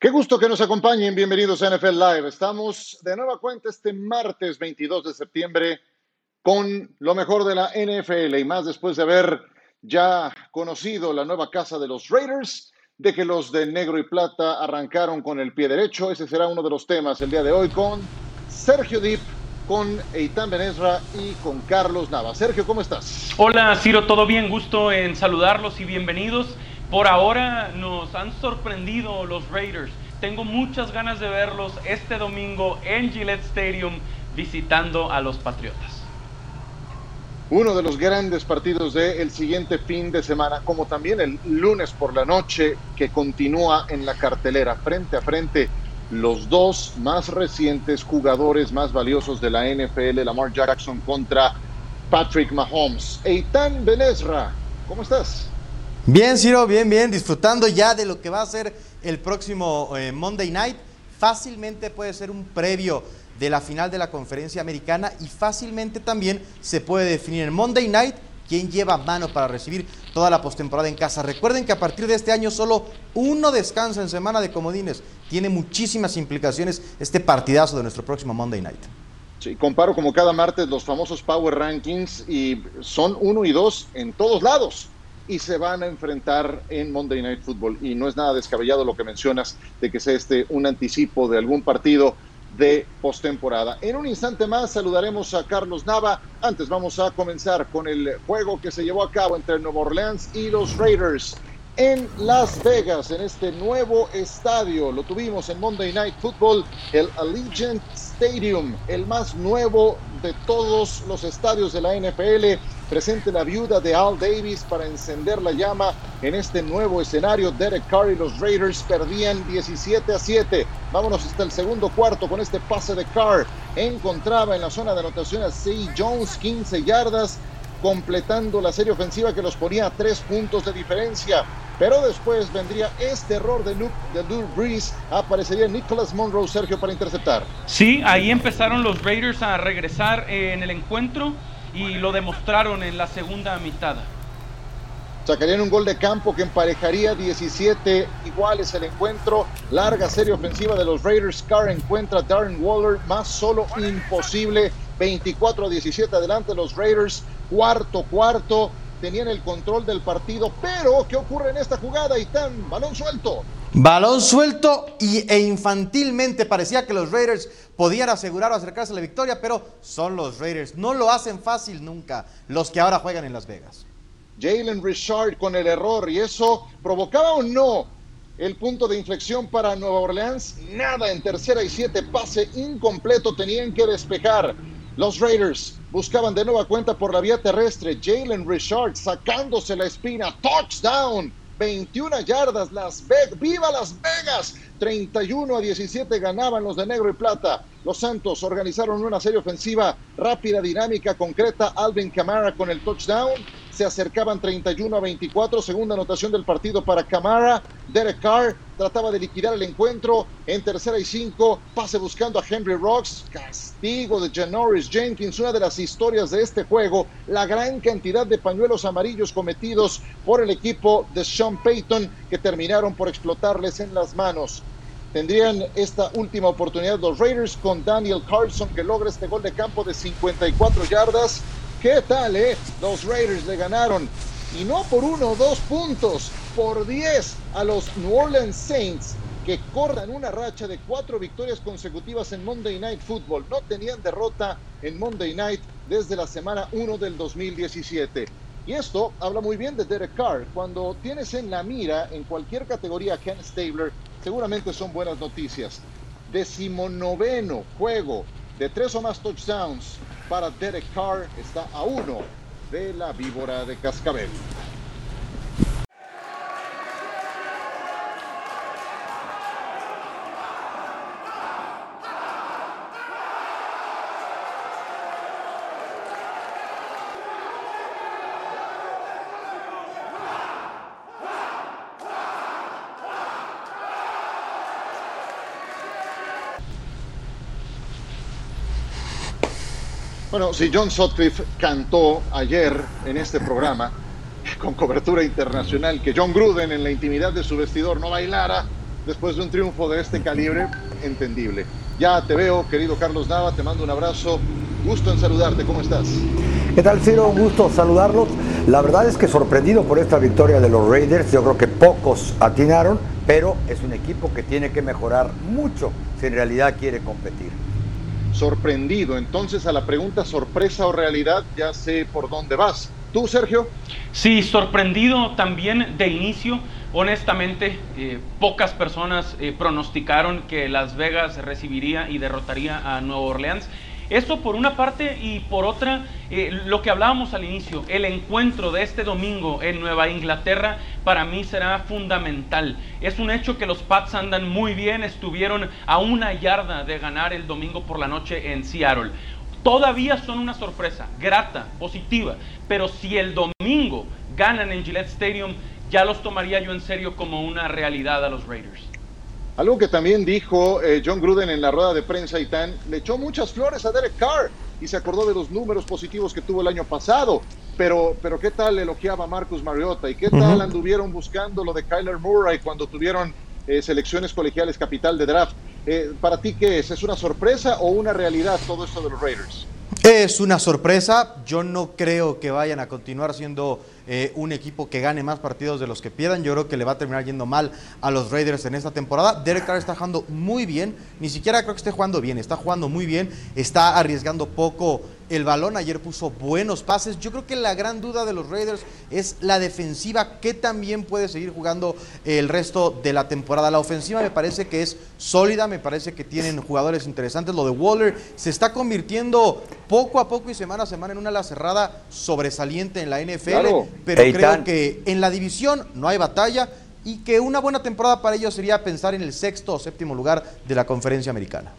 Qué gusto que nos acompañen. Bienvenidos a NFL Live. Estamos de nueva cuenta este martes 22 de septiembre con lo mejor de la NFL y más después de haber ya conocido la nueva casa de los Raiders, de que los de negro y plata arrancaron con el pie derecho. Ese será uno de los temas el día de hoy con Sergio Dip, con Eitan Benesra y con Carlos Nava. Sergio, ¿cómo estás? Hola, Ciro, ¿todo bien? Gusto en saludarlos y bienvenidos. Por ahora nos han sorprendido los Raiders. Tengo muchas ganas de verlos este domingo en Gillette Stadium visitando a los Patriotas. Uno de los grandes partidos del siguiente fin de semana, como también el lunes por la noche, que continúa en la cartelera frente a frente los dos más recientes jugadores más valiosos de la NFL, Lamar Jackson contra Patrick Mahomes. Eitan Benesra, ¿cómo estás? Bien, Ciro, bien, bien, disfrutando ya de lo que va a ser el próximo eh, Monday Night. Fácilmente puede ser un previo de la final de la conferencia americana y fácilmente también se puede definir en Monday Night quién lleva mano para recibir toda la postemporada en casa. Recuerden que a partir de este año solo uno descansa en semana de comodines. Tiene muchísimas implicaciones este partidazo de nuestro próximo Monday Night. Sí, comparo como cada martes los famosos Power Rankings y son uno y dos en todos lados y se van a enfrentar en Monday Night Football. Y no es nada descabellado lo que mencionas de que sea este un anticipo de algún partido de postemporada. En un instante más saludaremos a Carlos Nava. Antes vamos a comenzar con el juego que se llevó a cabo entre Nueva Orleans y los Raiders en Las Vegas, en este nuevo estadio. Lo tuvimos en Monday Night Football, el Allegiant Stadium, el más nuevo de todos los estadios de la NFL. Presente la viuda de Al Davis para encender la llama en este nuevo escenario. Derek Carr y los Raiders perdían 17 a 7. Vámonos hasta el segundo cuarto con este pase de Carr. Encontraba en la zona de anotación a C. Jones, 15 yardas completando la serie ofensiva que los ponía a tres puntos de diferencia. Pero después vendría este error de Luke, de Breeze, aparecería Nicholas Monroe, Sergio, para interceptar. Sí, ahí empezaron los Raiders a regresar en el encuentro y lo demostraron en la segunda mitad. Sacarían un gol de campo que emparejaría 17 iguales el encuentro. Larga serie ofensiva de los Raiders. Carr encuentra a Darren Waller, más solo imposible. 24 a 17 adelante los Raiders. Cuarto, cuarto tenían el control del partido, pero ¿qué ocurre en esta jugada? Y tan balón suelto. Balón suelto y, e infantilmente parecía que los Raiders podían asegurar o acercarse a la victoria, pero son los Raiders. No lo hacen fácil nunca los que ahora juegan en Las Vegas. Jalen Richard con el error y eso provocaba o no el punto de inflexión para Nueva Orleans. Nada en tercera y siete, pase incompleto, tenían que despejar. Los Raiders buscaban de nueva cuenta por la vía terrestre. Jalen Richard sacándose la espina. Touchdown. 21 yardas. Las Vegas. ¡Viva Las Vegas! 31 a 17 ganaban los de negro y plata. Los Santos organizaron una serie ofensiva rápida, dinámica, concreta. Alvin Camara con el touchdown. Se acercaban 31 a 24. Segunda anotación del partido para Camara. Derek Carr trataba de liquidar el encuentro. En tercera y cinco, pase buscando a Henry Rocks. Castigo de Janoris Jenkins. Una de las historias de este juego. La gran cantidad de pañuelos amarillos cometidos por el equipo de Sean Payton que terminaron por explotarles en las manos tendrían esta última oportunidad los Raiders con Daniel Carlson que logra este gol de campo de 54 yardas. ¿Qué tal, eh? Los Raiders le ganaron y no por uno o dos puntos, por 10 a los New Orleans Saints que cortan una racha de cuatro victorias consecutivas en Monday Night Football. No tenían derrota en Monday Night desde la semana 1 del 2017. Y esto habla muy bien de Derek Carr. Cuando tienes en la mira en cualquier categoría a Ken Stabler, seguramente son buenas noticias. Decimonoveno juego de tres o más touchdowns para Derek Carr está a uno de la víbora de Cascabel. Bueno, si John Sutcliffe cantó ayer en este programa con cobertura internacional que John Gruden en la intimidad de su vestidor no bailara, después de un triunfo de este calibre, entendible. Ya te veo, querido Carlos Nava, te mando un abrazo. Gusto en saludarte, ¿cómo estás? ¿Qué tal, Ciro? Un gusto saludarlos. La verdad es que sorprendido por esta victoria de los Raiders, yo creo que pocos atinaron, pero es un equipo que tiene que mejorar mucho si en realidad quiere competir. Sorprendido, entonces a la pregunta sorpresa o realidad ya sé por dónde vas. ¿Tú, Sergio? Sí, sorprendido también de inicio. Honestamente, eh, pocas personas eh, pronosticaron que Las Vegas recibiría y derrotaría a Nueva Orleans. Eso por una parte y por otra, eh, lo que hablábamos al inicio, el encuentro de este domingo en Nueva Inglaterra para mí será fundamental. Es un hecho que los Pats andan muy bien, estuvieron a una yarda de ganar el domingo por la noche en Seattle. Todavía son una sorpresa, grata, positiva, pero si el domingo ganan en Gillette Stadium, ya los tomaría yo en serio como una realidad a los Raiders. Algo que también dijo eh, John Gruden en la rueda de prensa y tan, le echó muchas flores a Derek Carr y se acordó de los números positivos que tuvo el año pasado. Pero, pero ¿qué tal elogiaba a Marcus Mariota? ¿Y qué tal anduvieron buscando lo de Kyler Murray cuando tuvieron eh, selecciones colegiales capital de draft? Eh, ¿Para ti qué es? ¿Es una sorpresa o una realidad todo esto de los Raiders? Es una sorpresa. Yo no creo que vayan a continuar siendo eh, un equipo que gane más partidos de los que pierdan. Yo creo que le va a terminar yendo mal a los Raiders en esta temporada. Derek Carr está jugando muy bien, ni siquiera creo que esté jugando bien, está jugando muy bien, está arriesgando poco el balón. Ayer puso buenos pases. Yo creo que la gran duda de los Raiders es la defensiva, que también puede seguir jugando el resto de la temporada. La ofensiva me parece que es sólida, me parece que tienen jugadores interesantes. Lo de Waller se está convirtiendo poco a poco y semana a semana en una ala cerrada sobresaliente en la NFL pero creo que en la división no hay batalla y que una buena temporada para ellos sería pensar en el sexto o séptimo lugar de la conferencia americana.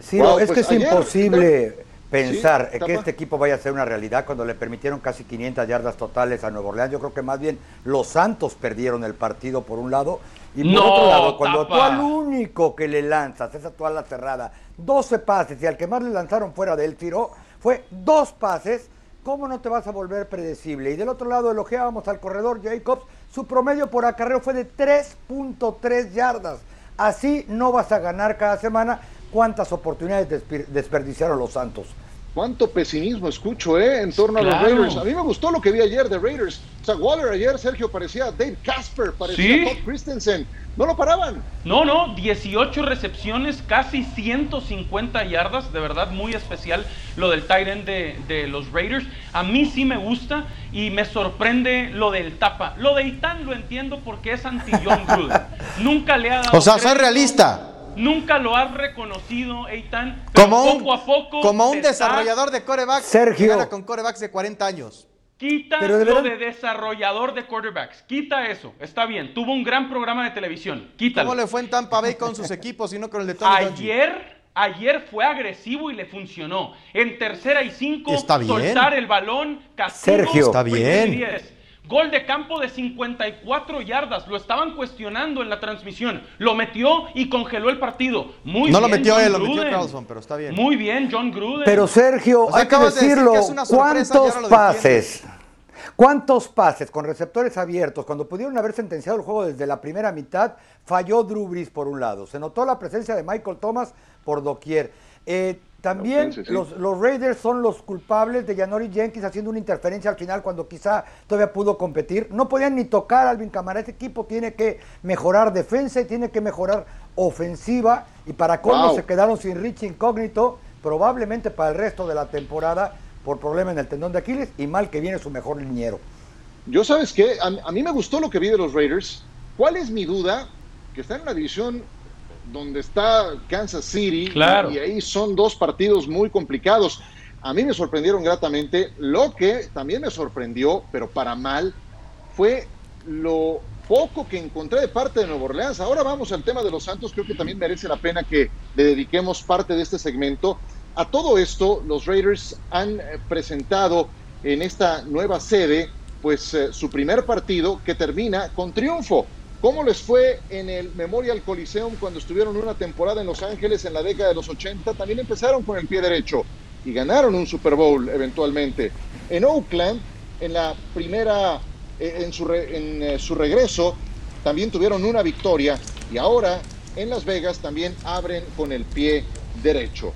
Sí, es que pues es imposible pensar que este equipo vaya a ser una realidad cuando le permitieron casi 500 yardas totales a Nuevo Orleans. Yo creo que más bien los Santos perdieron el partido por un lado y por otro lado, cuando tú al único que le lanzas esa toalla cerrada, 12 pases y al que más le lanzaron fuera del tiro fue dos pases ¿cómo no te vas a volver predecible? Y del otro lado elogiábamos al corredor Jacobs, su promedio por acarreo fue de 3.3 yardas. Así no vas a ganar cada semana. ¿Cuántas oportunidades desperdiciaron los Santos? Cuánto pesimismo escucho, ¿eh? En torno a los Raiders. A mí me gustó lo que vi ayer de Raiders. O sea, Waller ayer, Sergio, parecía Dave Casper, parecía Todd Christensen. No lo paraban. No, no, 18 recepciones, casi 150 yardas. De verdad, muy especial lo del tight end de, de los Raiders. A mí sí me gusta y me sorprende lo del tapa. Lo de Itán lo entiendo porque es anti-John Gruden. Nunca le ha dado. O sea, soy realista. Nunca lo has reconocido, Eitan. Como un, poco a poco. Como un desarrollador de corebacks. Sergio. con corebacks de 40 años. Quita lo de desarrollador de quarterbacks. Quita eso. Está bien. Tuvo un gran programa de televisión. Quítalo. ¿Cómo le fue en Tampa Bay con sus equipos y no con el de Tony Ayer, ayer fue agresivo y le funcionó. En tercera y cinco, está bien. soltar el balón, castigo. Sergio, está bien. Gol de campo de 54 yardas. Lo estaban cuestionando en la transmisión. Lo metió y congeló el partido. Muy no bien. lo metió él, lo metió Carlson, pero está bien. Muy bien, John Gruden. Pero Sergio, hay que decirlo. ¿Cuántos pases? ¿Cuántos pases con receptores abiertos, cuando pudieron haber sentenciado el juego desde la primera mitad, falló Drew Brees por un lado? Se notó la presencia de Michael Thomas por doquier. Eh, también los, los, Raiders son los culpables de Janori Jenkins haciendo una interferencia al final cuando quizá todavía pudo competir. No podían ni tocar a Alvin Camara. Este equipo tiene que mejorar defensa y tiene que mejorar ofensiva. Y para cómo se quedaron sin Rich Incógnito, probablemente para el resto de la temporada por problema en el tendón de Aquiles y mal que viene su mejor liniero. Yo sabes qué, a, a mí me gustó lo que vi de los Raiders. ¿Cuál es mi duda? Que está en una división donde está Kansas City y ahí son dos partidos muy complicados. A mí me sorprendieron gratamente. Lo que también me sorprendió, pero para mal, fue lo poco que encontré de parte de Nueva Orleans. Ahora vamos al tema de los Santos. Creo que también merece la pena que le dediquemos parte de este segmento. A todo esto, los Raiders han eh, presentado en esta nueva sede, pues eh, su primer partido que termina con triunfo. ¿Cómo les fue en el Memorial Coliseum cuando estuvieron una temporada en Los Ángeles en la década de los 80? También empezaron con el pie derecho y ganaron un Super Bowl eventualmente. En Oakland, en la primera, eh, en, su, en eh, su regreso, también tuvieron una victoria Y ahora en Las Vegas también abren con el pie derecho.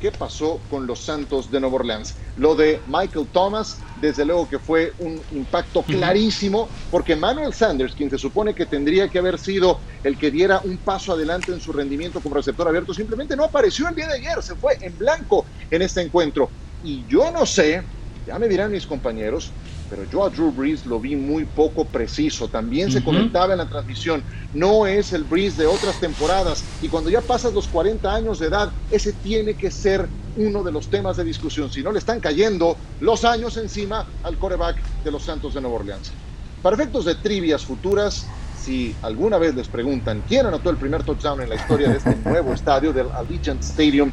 ¿Qué pasó con los Santos de Nueva Orleans? Lo de Michael Thomas, desde luego que fue un impacto clarísimo, porque Manuel Sanders, quien se supone que tendría que haber sido el que diera un paso adelante en su rendimiento como receptor abierto, simplemente no apareció el día de ayer, se fue en blanco en este encuentro. Y yo no sé, ya me dirán mis compañeros, pero yo a Drew Brees lo vi muy poco preciso. También se comentaba en la transmisión, no es el Brees de otras temporadas. Y cuando ya pasas los 40 años de edad, ese tiene que ser uno de los temas de discusión. Si no, le están cayendo los años encima al coreback de los Santos de Nueva Orleans. Para efectos de trivias futuras, si alguna vez les preguntan quién anotó el primer touchdown en la historia de este nuevo estadio del Allegiant Stadium,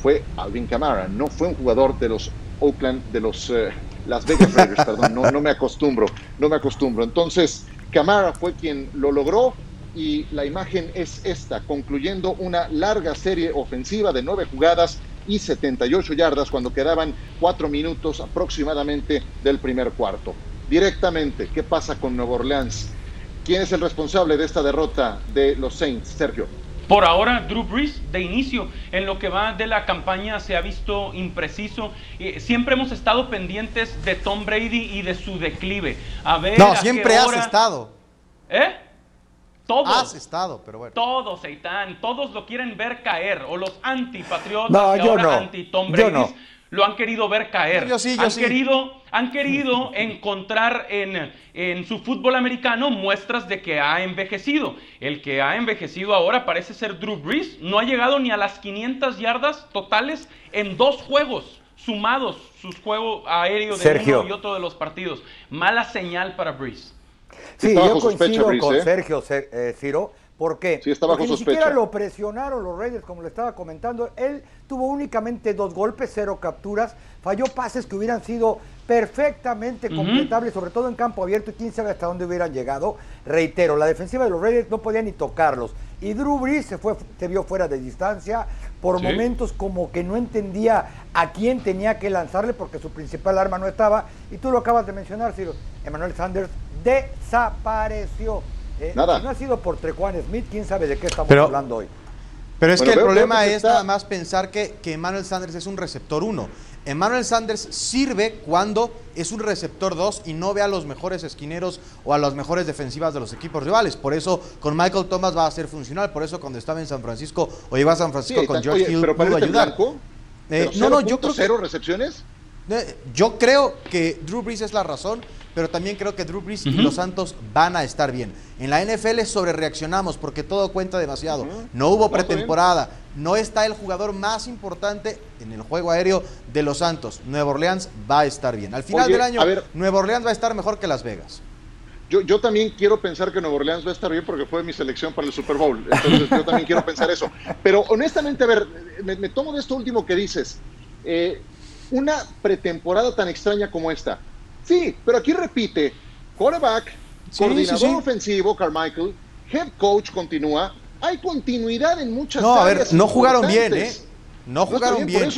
fue Alvin Kamara. No fue un jugador de los Oakland, de los... Eh, las Vegas Raiders, perdón, no, me acostumbro, no me acostumbro. Entonces, Camara fue quien lo logró y la imagen es esta, concluyendo una larga serie ofensiva de nueve jugadas y 78 yardas cuando quedaban cuatro minutos aproximadamente del primer cuarto. Directamente, ¿qué pasa con Nueva Orleans? ¿Quién es el responsable de esta derrota de los Saints, Sergio? Por ahora, Drew Brees, de inicio, en lo que va de la campaña, se ha visto impreciso. siempre hemos estado pendientes de Tom Brady y de su declive. A ver no, siempre has estado. ¿Eh? Todos. Has estado, pero bueno. Todos, Eitan, todos lo quieren ver caer. O los antipatriotas no, yo ahora anti-Tom Brady lo han querido ver caer. Yo sí, yo han sí. Querido, han querido encontrar en, en, su fútbol americano muestras de que ha envejecido. El que ha envejecido ahora parece ser Drew Brees. No ha llegado ni a las 500 yardas totales en dos juegos sumados, sus juegos aéreos de uno y otro de los partidos. Mala señal para Brees. Sí, yo coincido con ¿eh? Sergio eh, Ciro ¿Por qué? Sí, Porque ni siquiera lo presionaron los Reyes, como le estaba comentando. Él tuvo únicamente dos golpes, cero capturas, falló pases que hubieran sido perfectamente completables, sobre todo en campo abierto, y quién sabe hasta dónde hubieran llegado. Reitero, la defensiva de los Reyes no podía ni tocarlos. Y Drew Brees se, fue, se vio fuera de distancia, por momentos como que no entendía a quién tenía que lanzarle porque su principal arma no estaba. Y tú lo acabas de mencionar, Ciro. Emmanuel Sanders desapareció. Eh, Nada. Si no ha sido por Trejuan Smith, quién sabe de qué estamos hablando hoy. Pero es que el problema es nada más pensar que, que Emmanuel Sanders es un receptor 1. Emmanuel Sanders sirve cuando es un receptor 2 y no ve a los mejores esquineros o a las mejores defensivas de los equipos rivales. Por eso con Michael Thomas va a ser funcional. Por eso cuando estaba en San Francisco o iba a San Francisco con George Hill pudo ayudar. Eh, no, no, yo creo cero recepciones. Yo creo que Drew Brees es la razón pero también creo que Drew Brees y los Santos van a estar bien. En la NFL sobre reaccionamos porque todo cuenta demasiado. No hubo pretemporada, no está el jugador más importante en el juego aéreo de los Santos. Nueva Orleans va a estar bien. Al final del año, Nueva Orleans va a estar mejor que Las Vegas. Yo, yo, también quiero pensar que Nueva Orleans va a estar bien porque fue mi selección para el Super Bowl. Entonces yo también quiero pensar eso. Pero honestamente, a ver, me, tomo de esto último que dices. Eh, una pretemporada tan extraña como esta, Sí, pero aquí repite, quarterback, coordinador ofensivo, Carmichael, head coach continúa, hay continuidad en muchas No, a ver, no jugaron bien, ¿eh? No jugaron bien.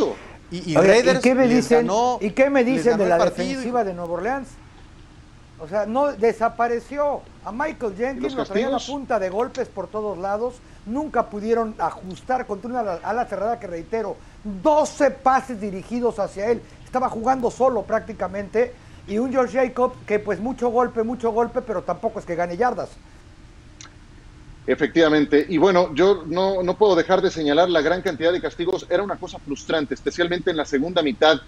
Y, Raiders qué me dicen, ¿y qué me dicen de la defensiva de Nueva Orleans? O sea, no desapareció. A Michael Jenkins lo traía la punta de golpes por todos lados. Nunca pudieron ajustar contra una ala cerrada que reitero, 12 pases dirigidos hacia él. Estaba jugando solo prácticamente y un George Jacob que pues mucho golpe, mucho golpe, pero tampoco es que gane yardas. Efectivamente, y bueno, yo no, no puedo dejar de señalar la gran cantidad de castigos, era una cosa frustrante, especialmente en la segunda mitad.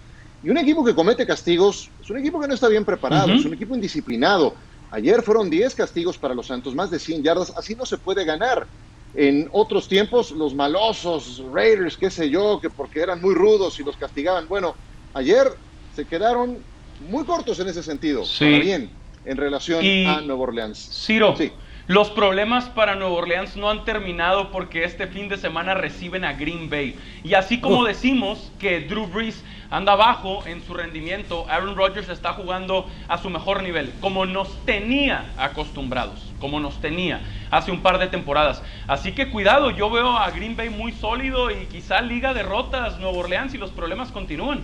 Y un equipo que comete castigos es un equipo que no está bien preparado, es un equipo indisciplinado. Ayer fueron 10 castigos para los Santos, más de 100 yardas, así no se puede ganar. En otros tiempos, los malosos, Raiders, qué sé yo, que porque eran muy rudos y los castigaban. Bueno, ayer se quedaron muy cortos en ese sentido. Sí. bien, en relación a Nueva Orleans. Ciro, sí. Los problemas para Nueva Orleans no han terminado porque este fin de semana reciben a Green Bay. Y así como decimos que Drew Brees anda bajo en su rendimiento, Aaron Rodgers está jugando a su mejor nivel, como nos tenía acostumbrados, como nos tenía hace un par de temporadas. Así que cuidado, yo veo a Green Bay muy sólido y quizá liga derrotas Nueva Orleans y los problemas continúan.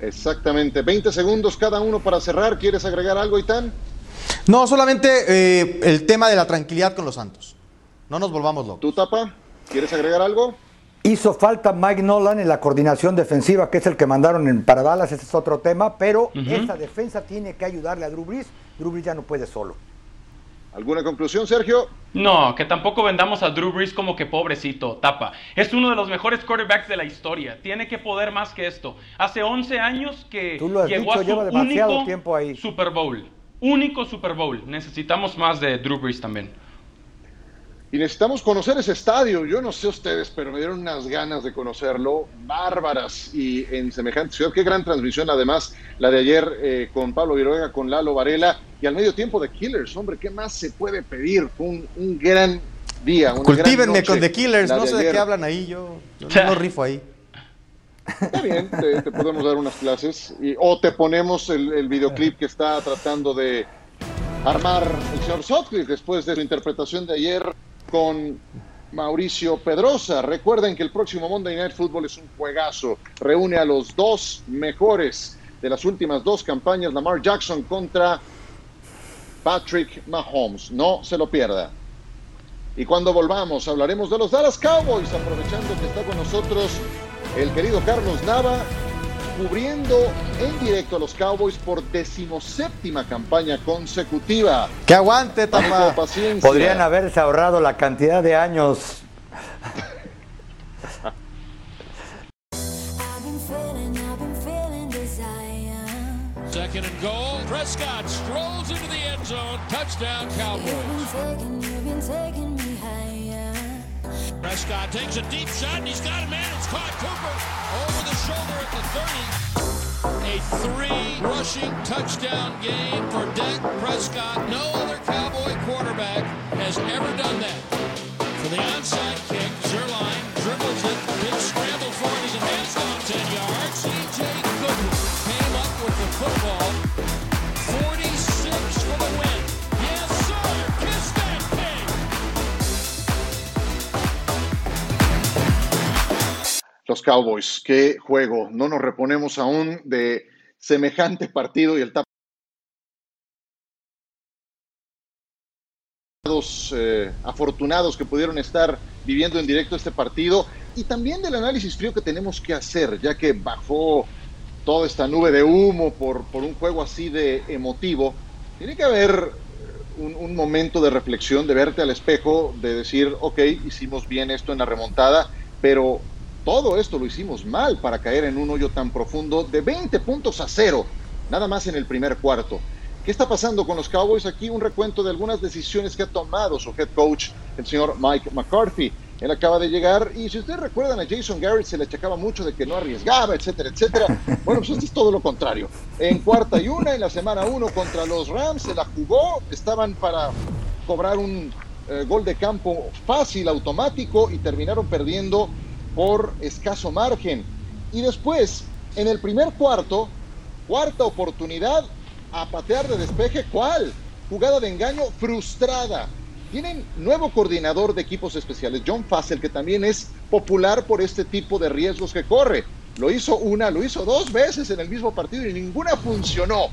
Exactamente. 20 segundos cada uno para cerrar. ¿Quieres agregar algo, Itán? No, solamente eh, el tema de la tranquilidad con los Santos. No nos volvamos locos. ¿Tú, Tapa? ¿Quieres agregar algo? Hizo falta Mike Nolan en la coordinación defensiva, que es el que mandaron en para Dallas, ese es otro tema, pero esa defensa tiene que ayudarle a Drew Brees. Drew Brees ya no puede solo. ¿Alguna conclusión, Sergio? No, que tampoco vendamos a Drew Brees como que pobrecito, tapa. Es uno de los mejores quarterbacks de la historia. Tiene que poder más que esto. Hace 11 años que llegó a su único tiempo ahí. Super Bowl. Único Super Bowl. Necesitamos más de Drew Brees también. Y necesitamos conocer ese estadio. Yo no sé ustedes, pero me dieron unas ganas de conocerlo. Bárbaras y en semejante ciudad. Qué gran transmisión, además, la de ayer eh, con Pablo Viruega, con Lalo Varela y al medio tiempo de Killers. Hombre, ¿qué más se puede pedir? Fue un, gran día. Cultívenme con The Killers. No sé de, qué hablan ahí. Yo, no rifo ahí. Está bien, te, podemos dar unas clases. O te ponemos el, videoclip que está tratando de armar el señor Sutcliffe después de su interpretación de ayer con Mauricio Pedrosa. Recuerden que el próximo Monday Night Football es un juegazo. Reúne a los dos mejores de las últimas dos campañas, Lamar Jackson contra Patrick Mahomes. No se lo pierda. Y cuando volvamos hablaremos de los Dallas Cowboys, aprovechando que está con nosotros el querido Carlos Nava, cubriendo en directo a los Cowboys por decimoséptima campaña consecutiva. ¡Que aguante, Tapa! Podrían haberse ahorrado la cantidad de años. Second and goal. Prescott strolls into the end zone. Touchdown, Cowboys. Prescott takes a deep shot and he's got a man. It's caught Cooper over the shoulder at the 30. A three rushing touchdown game for Dak Prescott. No other Cowboy quarterback has ever done that. For the onside Los Cowboys, qué juego. No nos reponemos aún de semejante partido y el tap eh, afortunados que pudieron estar viviendo en directo este partido y también del análisis frío que tenemos que hacer, ya que bajó toda esta nube de humo por, por un juego así de emotivo. Tiene que haber un, un, momento de reflexión, de verte al espejo, de decir, ok, hicimos bien esto en la remontada, pero todo esto lo hicimos mal para caer en un hoyo tan profundo de 20 puntos a cero, nada más en el primer cuarto. ¿Qué está pasando con los Cowboys? Aquí un recuento de algunas decisiones que ha tomado su head coach, el señor Mike McCarthy. Él acaba de llegar y si ustedes recuerdan a Jason Garrett se le achacaba mucho de que no arriesgaba, etcétera, etcétera. Bueno, pues esto es todo lo contrario. En cuarta y una, en la semana uno contra los Rams, se la jugó, estaban para cobrar un eh, gol de campo fácil, automático y terminaron perdiendo por escaso margen. Y después, en el primer cuarto, cuarta oportunidad a patear de despeje, ¿cuál? Jugada de engaño frustrada. Tienen nuevo coordinador de equipos especiales, John Fassel, que también es popular por este tipo de riesgos que corre. Lo hizo una, lo hizo dos veces en el mismo partido y ninguna funcionó.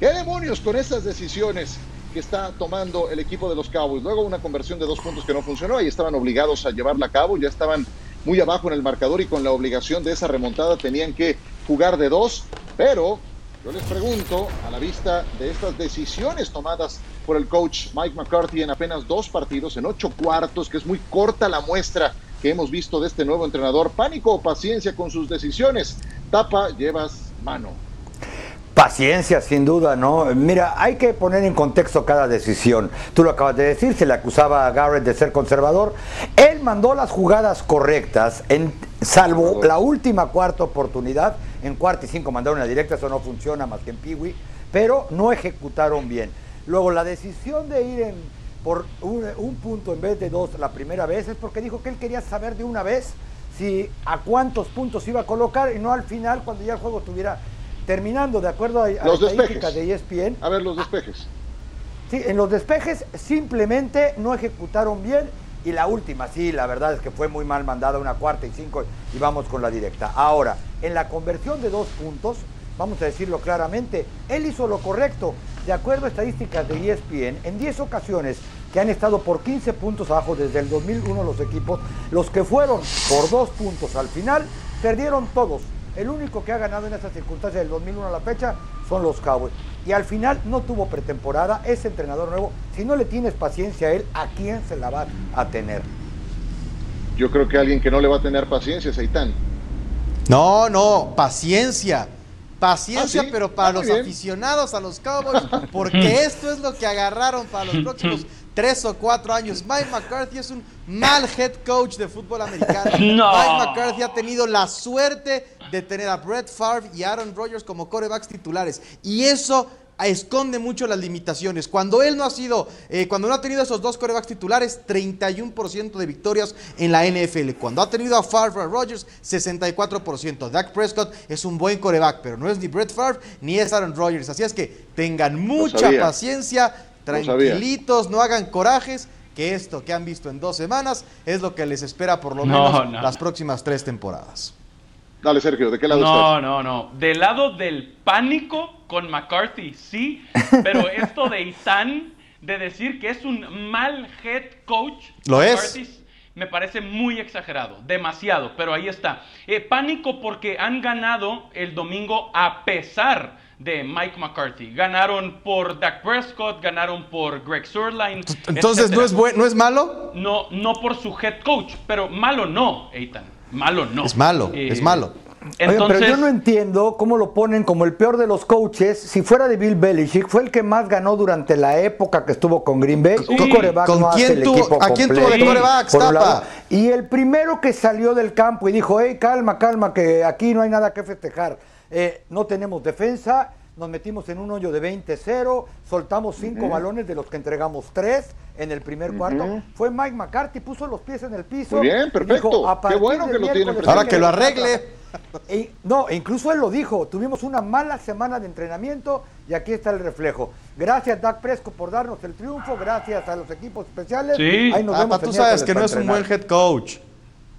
¿Qué demonios con esas decisiones que está tomando el equipo de los Cowboys? Luego una conversión de dos puntos que no funcionó y estaban obligados a llevarla a cabo, ya estaban muy abajo en el marcador y con la obligación de esa remontada tenían que jugar de dos, pero yo les pregunto, a la vista de estas decisiones tomadas por el coach Mike McCarthy en apenas dos partidos, en ocho cuartos, que es muy corta la muestra que hemos visto de este nuevo entrenador, pánico o paciencia con sus decisiones, tapa, llevas mano. Paciencia, sin duda, ¿no? Mira, hay que poner en contexto cada decisión. Tú lo acabas de decir, se le acusaba a Garrett de ser conservador. Él mandó las jugadas correctas, en, salvo la última cuarta oportunidad. En cuarta y cinco mandaron una directa, eso no funciona más que en Piwi, pero no ejecutaron bien. Luego, la decisión de ir en, por un, un punto en vez de dos la primera vez es porque dijo que él quería saber de una vez si a cuántos puntos iba a colocar y no al final cuando ya el juego tuviera terminando, de acuerdo a, los estadísticas de ESPN. A ver, los despejes. Sí, en los despejes simplemente no ejecutaron bien y la última, sí, la verdad es que fue muy mal mandada, una cuarta y cinco, y vamos con la directa. Ahora, en la conversión de dos puntos, vamos a decirlo claramente, él hizo lo correcto. De acuerdo a estadísticas de ESPN, en 10 ocasiones que han estado por 15 puntos abajo desde el 2001 los equipos, los que fueron por dos puntos al final, perdieron todos. El único que ha ganado en esa circunstancia del 2001 a la fecha son los Cowboys. Y al final no tuvo pretemporada, es entrenador nuevo. Si no le tienes paciencia a él, ¿a quién se la va a tener? Yo creo que alguien que no le va a tener paciencia es Aitán. No, no, paciencia. Paciencia, ah, pero para ah, los aficionados a los Cowboys, porque esto es lo que agarraron para los próximos tres o cuatro años. Mike McCarthy es un mal head coach de fútbol americano. Mike McCarthy ha tenido la suerte de tener a Brett Favre y Aaron Rodgers como corebacks titulares. Y eso esconde mucho las limitaciones. Cuando él no ha sido, eh, cuando no ha tenido esos dos corebacks titulares, 31% de victorias en la NFL. Cuando ha tenido a Favre a Rodgers, 64%. Dak Prescott es un buen coreback, pero no es ni Brett Favre ni es Aaron Rodgers. Así es que tengan mucha paciencia, tranquilitos, no hagan corajes que esto que han visto en dos semanas es lo que les espera por lo menos las próximas tres temporadas. Dale, Sergio, ¿de qué lado no, estás? No, no, no. Del lado del pánico con McCarthy, sí. Pero esto de Itán, de decir que es un mal head coach. Lo es. Me parece muy exagerado, demasiado, pero ahí está. Eh, pánico porque han ganado el domingo a pesar de Mike McCarthy. Ganaron por Dak Prescott, ganaron por Greg Surline. Entonces, ¿no es, ¿no es malo? No, no por su head coach, pero malo no, Eitan malo no. Es malo, es eh, malo. pero yo no entiendo cómo lo ponen como el peor de los coaches. Si fuera de Bill Belichick, fue el que más ganó durante la época que estuvo con Green Bay. ¿Con quién tuvo, ¿A quién tuvo de coreback? Y el primero que salió del campo y dijo, hey, calma, calma, que aquí no hay nada que festejar. Eh, no tenemos defensa, nos metimos en un hoyo de 20-0, soltamos cinco balones de los que entregamos tres en el primer cuarto. Fue Mike McCarthy, puso los pies en el piso. Muy bien, perfecto. Qué bueno que lo tiene Ahora que lo arregle. E, no, incluso él lo dijo, tuvimos una mala semana de entrenamiento y aquí está el reflejo. Gracias, Doug Presco, por darnos el triunfo, gracias a los equipos especiales. Sí, Ahí nos ah, tú sabes que no es un buen head coach.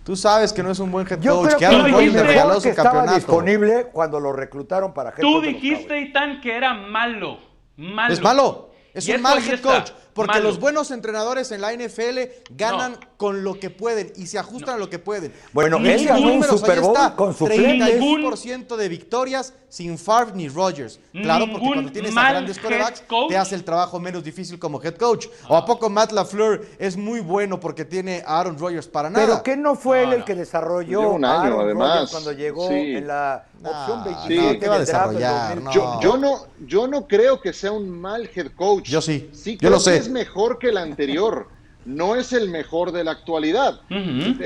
Tú sabes que no es un buen head Yo coach. Creo que, que, que estaba disponible cuando lo reclutaron para head Tú dijiste, Itán, que era malo. Malo. Es malo. Es un mal head coach. Porque los buenos entrenadores en la NFL ganan con lo que pueden y se ajustan a lo que pueden. Bueno, él ganó un Super Bowl con su 31% de victorias sin Favre ni Rodgers. Claro, porque cuando tienes a grandes corebacks te hace el trabajo menos difícil como head coach. O a poco Matt LaFleur es muy bueno porque tiene a Aaron Rodgers para nada. Pero que no fue él el que desarrolló un año, además. cuando llegó en la opción 27 ¿Qué va a desarrollar? Yo, no, yo no creo que sea un mal head coach. Yo sí. Sí, yo lo sé. Es mejor que el anterior no es el mejor de la actualidad.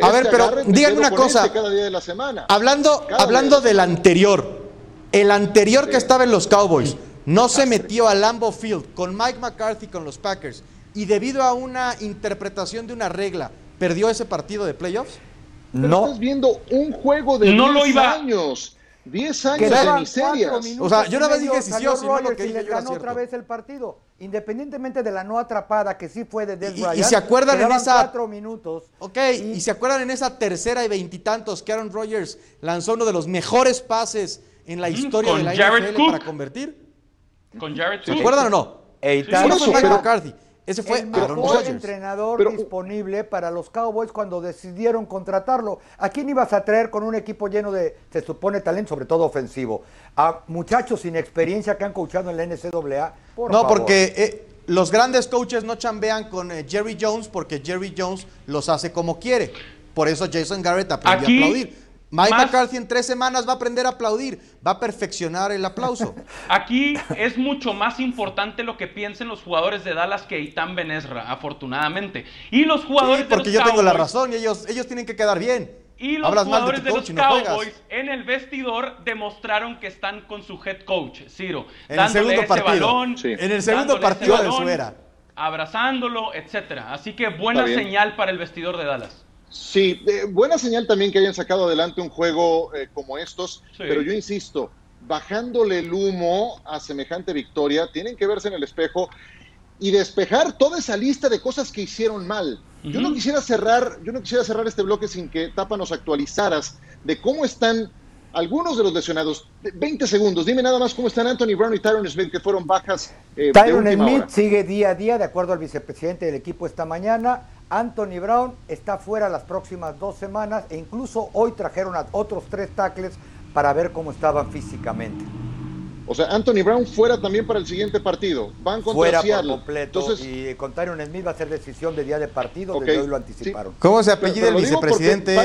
A ver, pero díganme una cosa. Este cada día de la semana. Hablando, hablando del anterior, el anterior que estaba en los Cowboys no se metió a Lambeau Field con Mike McCarthy con los Packers y debido a una interpretación de una regla, ¿perdió ese partido de playoffs? no. Estás viendo un juego de no 10 años. 10 años de miserias. O sea, yo nada más dije si sí o si no lo que dije ganó otra vez el partido. Independientemente de la no atrapada que sí fue de Des y, y, se acuerdan en esa cuatro minutos. Ok, y, se acuerdan en esa tercera y veintitantos que Aaron Rodgers lanzó uno de los mejores pases en la historia de la NFL para convertir. Con Jared ¿Se acuerdan o no? Sí, McCarthy. Ese fue el mejor entrenador disponible para los Cowboys cuando decidieron contratarlo. ¿A quién ibas a traer con un equipo lleno de, se supone, talento, sobre todo ofensivo? A muchachos sin experiencia que han coachado en la NCAA. no, porque eh, los grandes coaches no chambean con eh, Jerry Jones porque Jerry Jones los hace como quiere. Por eso Jason Garrett aprendió a aplaudir. Mike McCarthy en tres semanas va a aprender a aplaudir, va a perfeccionar el aplauso. Aquí es mucho más importante lo que piensen los jugadores de Dallas que Itan Benesra, afortunadamente. Y los jugadores porque yo tengo la razón y ellos, ellos tienen que quedar bien. Y los jugadores de, los Cowboys en el vestidor demostraron que están con su head coach, Ciro. En el segundo partido. En el segundo partido de su era. Abrazándolo, etcétera. Así que buena señal para el vestidor de Dallas. Sí, buena señal también que hayan sacado adelante un juego eh, como estos, pero yo insisto, bajándole el humo a semejante victoria, tienen que verse en el espejo y despejar toda esa lista de cosas que hicieron mal. Yo no quisiera cerrar, yo no quisiera cerrar este bloque sin que Tapa nos actualizaras de cómo están algunos de los lesionados, 20 segundos, dime nada más cómo están Anthony Brown y Tyron Smith, que fueron bajas. Eh, Tyron Smith sigue día a día, de acuerdo al vicepresidente del equipo esta mañana. Anthony Brown está fuera las próximas dos semanas e incluso hoy trajeron a otros tres tackles para ver cómo estaban físicamente. O sea, Anthony Brown fuera también para el siguiente partido. Van contra fuera Seattle. por completo. Entonces, y con Tyron Smith va a ser decisión de día de partido, desde hoy lo anticiparon. ¿Cómo se apellida el vicepresidente?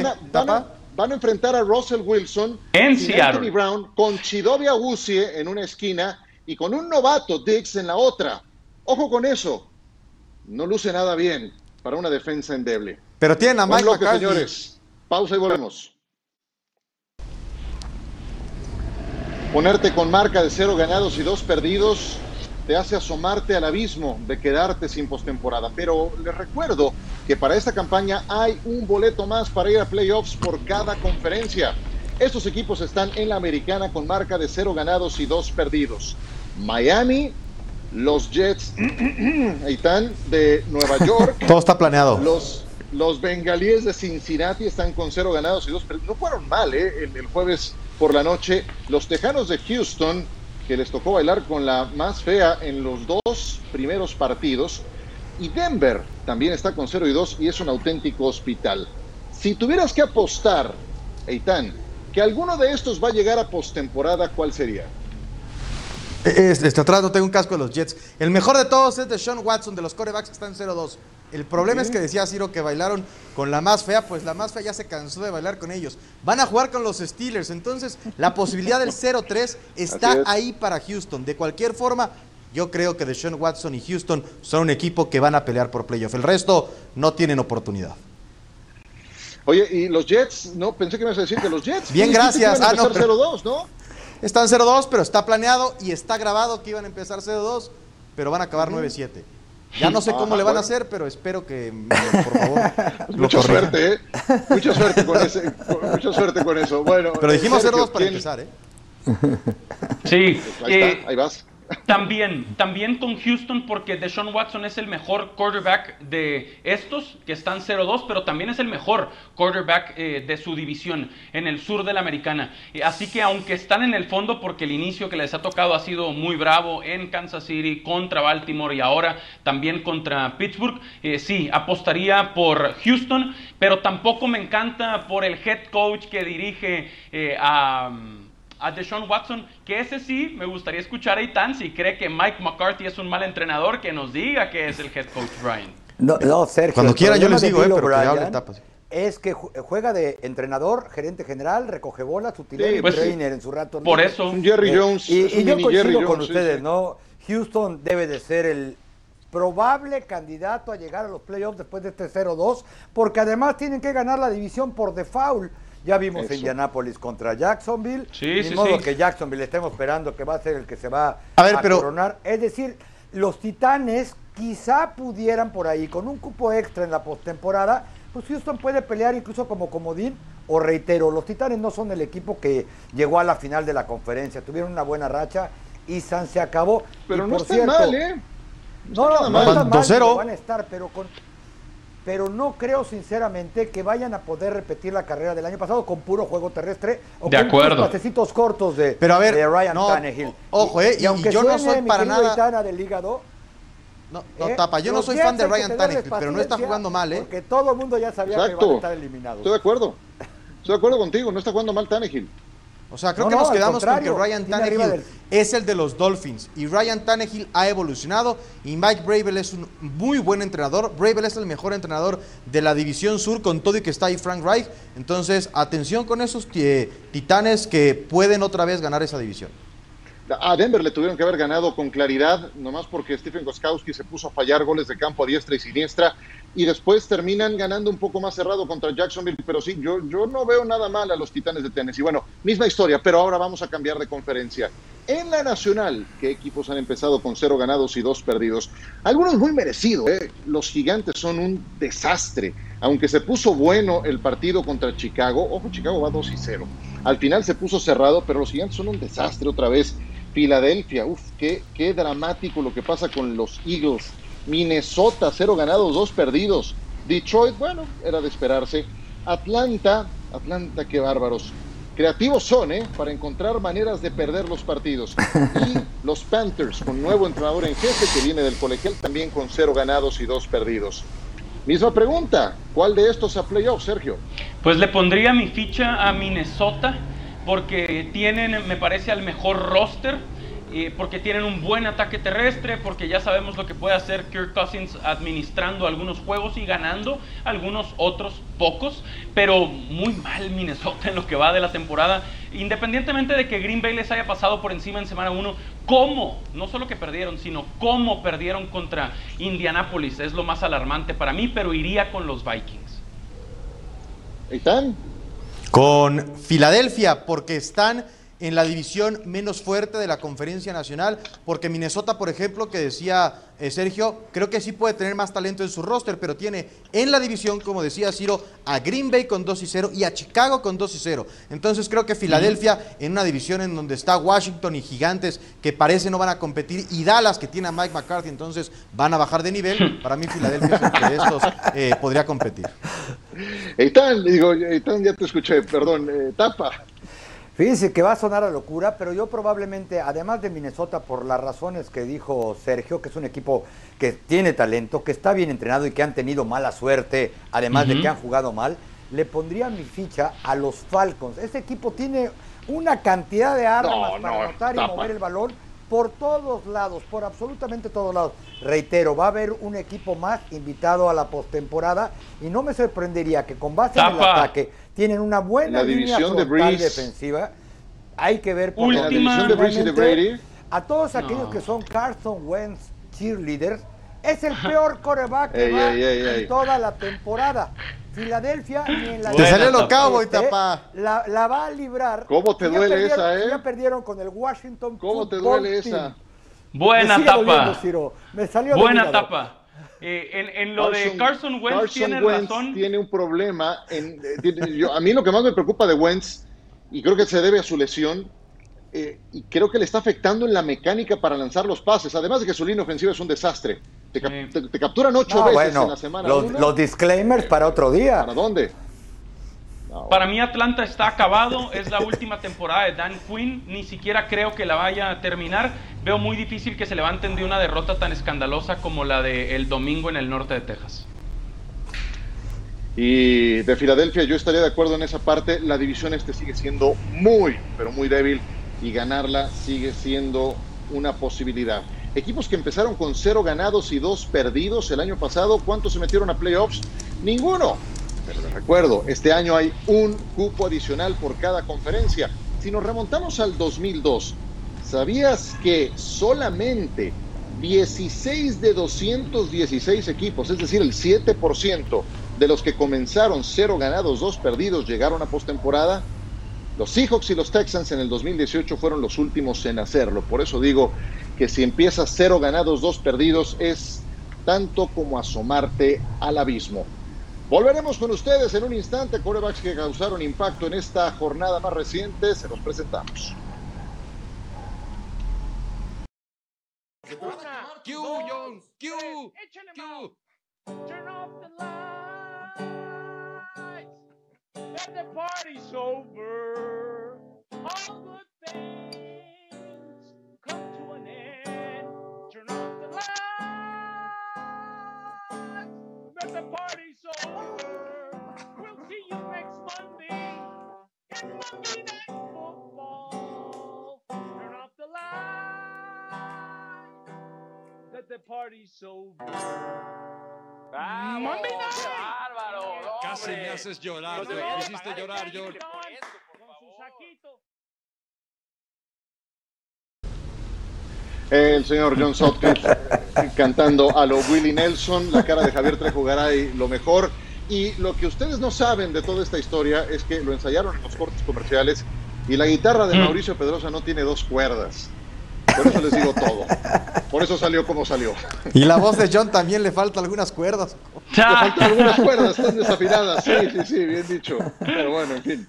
Van a, enfrentar a Russell Wilson en Seattle. Anthony Brown con Chidovia Uzie en una esquina y con un novato Dix en la otra. Ojo con eso. No luce nada bien para una defensa endeble. Pero tienen a Mike McCarthy. señores. Pausa y volvemos. Ponerte con marca de cero ganados y dos perdidos te hace asomarte al abismo de quedarte sin postemporada. Pero les recuerdo que para esta campaña hay un boleto más para ir a playoffs por cada conferencia. Estos equipos están en la americana con marca de cero ganados y dos perdidos. Miami, los Jets, están, de Nueva York. Todo está planeado. Los, los bengalíes de Cincinnati están con cero ganados y dos perdidos. No fueron mal, ¿eh? el jueves por la noche. Los Tejanos de Houston, que les tocó bailar con la más fea en los dos primeros partidos. Y Denver también está con 0 y 2 y es un auténtico hospital. Si tuvieras que apostar, Eitan, que alguno de estos va a llegar a postemporada, ¿cuál sería? Este, atrás no tengo un casco de los Jets. El mejor de todos es de Sean Watson, de los corebacks que están 0-2. El problema es que decía Ciro que bailaron con la más fea, pues la más fea ya se cansó de bailar con ellos. Van a jugar con los Steelers, entonces la posibilidad del 0-3 está ahí para Houston. De cualquier forma, yo creo que Deshaun Watson y Houston son un equipo que van a pelear por playoff. El resto no tienen oportunidad. Oye, y los Jets, no, pensé que me ibas a decir que los Jets. Bien, gracias. Ah, no, 0-2, ¿no? Están 0-2, pero está planeado y está grabado que iban a empezar 0-2, pero van a acabar 9-7. Ya no sé cómo le van a hacer, pero espero que, por favor. mucha suerte, ¿eh? Mucha suerte con, ese, mucha suerte con eso. Bueno, pero dijimos 0-2 para empezar, ¿eh? Sí. Ahí, está, eh, ahí vas. También, también con Houston porque Deshaun Watson es el mejor quarterback de estos que están 0-2, pero también es el mejor quarterback eh, de su división en el sur de la americana. Así que aunque están en el fondo porque el inicio que les ha tocado ha sido muy bravo en Kansas City contra Baltimore y ahora también contra Pittsburgh, eh, sí, apostaría por Houston, pero tampoco me encanta por el head coach que dirige eh, a a Deshaun Watson, que ese sí me gustaría escuchar a Itán si cree que Mike McCarthy es un mal entrenador, que nos diga que es el head coach Brian. No, no Sergio. Cuando quiera yo les digo, eh, pero Es que juega de entrenador, gerente general, recoge bolas, utilidad pues trainer en su rato. Por eso. Jerry eh, Jones. y, yo coincido con ustedes, ¿no? Houston debe de ser el probable candidato a llegar a los playoffs después de este 0-2, porque además tienen que ganar la división por default. Ya vimos en Indianapolis contra Jacksonville. Sí, de modo que Jacksonville estemos esperando que va a ser el que se va a, ver, coronar. Es decir, los Titanes quizá pudieran por ahí, con un cupo extra en la postemporada, pues Houston puede pelear incluso como comodín. O reitero, los Titanes no son el equipo que llegó a la final de la conferencia. Tuvieron una buena racha y San se acabó. Pero no está mal, ¿eh? No, no, no, no, no van a estar, pero con pero no creo sinceramente que vayan a poder repetir la carrera del año pasado con puro juego terrestre o de con acuerdo. pasecitos cortos de, pero a ver, Ryan Tannehill. Ojo, eh, y, aunque yo no soy para nada del hígado, no, no eh, tapa, yo no soy fan de Ryan Tannehill, pero no está jugando mal, ¿eh? Porque todo el mundo ya sabía que iban a estar eliminados. Estoy de acuerdo. Estoy de acuerdo contigo, no está jugando mal Tannehill. O sea, creo que nos quedamos con que Ryan Tannehill es el de los Dolphins. Y Ryan Tannehill ha evolucionado. Y Mike Bravel es un muy buen entrenador. Bravel es el mejor entrenador de la División Sur, con todo y que está ahí Frank Reich. Entonces, atención con esos titanes que pueden otra vez ganar esa división. A Denver le tuvieron que haber ganado con claridad, nomás porque Stephen Goskowski se puso a fallar goles de campo a diestra y siniestra y después terminan ganando un poco más cerrado contra Jacksonville, pero sí, yo, yo no veo nada mal a los Titanes de Tennessee. Bueno, misma historia, pero ahora vamos a cambiar de conferencia. En la Nacional, ¿qué equipos han empezado con cero ganados y dos perdidos? Algunos muy merecidos, ¿eh? los gigantes son un desastre, aunque se puso bueno el partido contra Chicago, ojo, Chicago va 2 y 0. Al final se puso cerrado, pero los gigantes son un desastre otra vez. Filadelfia, uff, qué, qué dramático lo que pasa con los Eagles. Minnesota, cero ganados, dos perdidos. Detroit, bueno, era de esperarse. Atlanta, Atlanta, qué bárbaros. Creativos son, ¿eh? Para encontrar maneras de perder los partidos. Y los Panthers, con nuevo entrenador en jefe que viene del colegial, también con cero ganados y dos perdidos. Misma pregunta, ¿cuál de estos a playoffs, Sergio? Pues le pondría mi ficha a Minnesota porque tienen, me parece, al mejor roster porque tienen un buen ataque terrestre, porque ya sabemos lo que puede hacer Kirk Cousins administrando algunos juegos y ganando algunos otros pocos, pero muy mal Minnesota en lo que va de la temporada, independientemente de que Green Bay les haya pasado por encima en semana 1, cómo, no solo que perdieron, sino cómo perdieron contra Indianapolis, es lo más alarmante para mí, pero iría con los Vikings. ¿Están? Con Filadelfia, porque están en la división menos fuerte de la conferencia nacional, porque Minnesota, por ejemplo, que decía eh, Sergio, creo que sí puede tener más talento en su roster, pero tiene en la división, como decía Ciro, a Green Bay con 2 y 0 y a Chicago con 2 y 0. Entonces creo que Filadelfia, en una división en donde está Washington y Gigantes, que parece no van a competir, y Dallas, que tiene a Mike McCarthy, entonces van a bajar de nivel, para mí Filadelfia entre estos eh, podría competir. Eitan, digo, Eitan, ya te escuché, perdón, eh, tapa. Fíjense que va a sonar a locura, pero yo probablemente, además de Minnesota, por las razones que dijo Sergio, que es un equipo que tiene talento, que está bien entrenado y que han tenido mala suerte, además de que han jugado mal, le pondría mi ficha a los Falcons. Este equipo tiene una cantidad de armas para anotar y mover el balón por todos lados, por absolutamente todos lados. Reitero, va a haber un equipo más invitado a la postemporada y no me sorprendería que con base en el ataque tienen una buena línea frontal defensiva. Hay que ver por la división de Breeze y de Brady. A todos aquellos que son Carson Wentz cheerleaders, es el peor coreback que va en toda la temporada. Filadelfia ni en la Te salió lo cabo y tapa. La, la, va a librar. ¿Cómo te duele esa, eh? Ya perdieron con el Washington ¿Cómo te duele esa? Buena tapa. Me salió Buena tapa. Eh, en, lo de Carson Wentz tiene razón. Tiene un problema. En, eh, a mí lo que más me preocupa de Wentz, y creo que se debe a su lesión, eh, y creo que le está afectando en la mecánica para lanzar los pases. Además de que su línea ofensiva es un desastre. Te, capturan ocho veces en la semana. Los, los disclaimers para otro día. ¿Para dónde? Para mí Atlanta está acabado, es la última temporada de Dan Quinn, ni siquiera creo que la vaya a terminar. Veo muy difícil que se levanten de una derrota tan escandalosa como la del domingo en el norte de Texas. Y de Filadelfia yo estaría de acuerdo en esa parte, la división este sigue siendo muy, pero muy débil y ganarla sigue siendo una posibilidad. Equipos que empezaron con cero ganados y dos perdidos el año pasado, ¿cuántos se metieron a playoffs? Ninguno. Pero les recuerdo, este año hay un cupo adicional por cada conferencia. Si nos remontamos al 2002, ¿sabías que solamente 16 de 216 equipos, es decir, el 7% de los que comenzaron cero ganados, dos perdidos, llegaron a postemporada? Los Seahawks y los Texans en el 2018 fueron los últimos en hacerlo. Por eso digo que si empiezas cero ganados, dos perdidos, es tanto como asomarte al abismo. Volveremos con ustedes en un instante, corebacks que causaron impacto en esta jornada más reciente, se los presentamos. Una, Q, dos, Q, Q. Turn off the lights. And the party's over. All good things. Party's over. Casi me haces llorar, no, me hiciste llorar, George. El señor John Sutcliffe cantando a lo Willie Nelson, la cara de Javier Trejo Garay, lo mejor. Y lo que ustedes no saben de toda esta historia es que lo ensayaron en los cortes comerciales y la guitarra de mm. Mauricio Pedrosa no tiene dos cuerdas. Por eso les digo todo. Por eso salió como salió. Y la voz de John también le falta algunas cuerdas. Le faltan algunas cuerdas, están desafinadas. Sí, sí, sí, bien dicho. Pero bueno, en fin.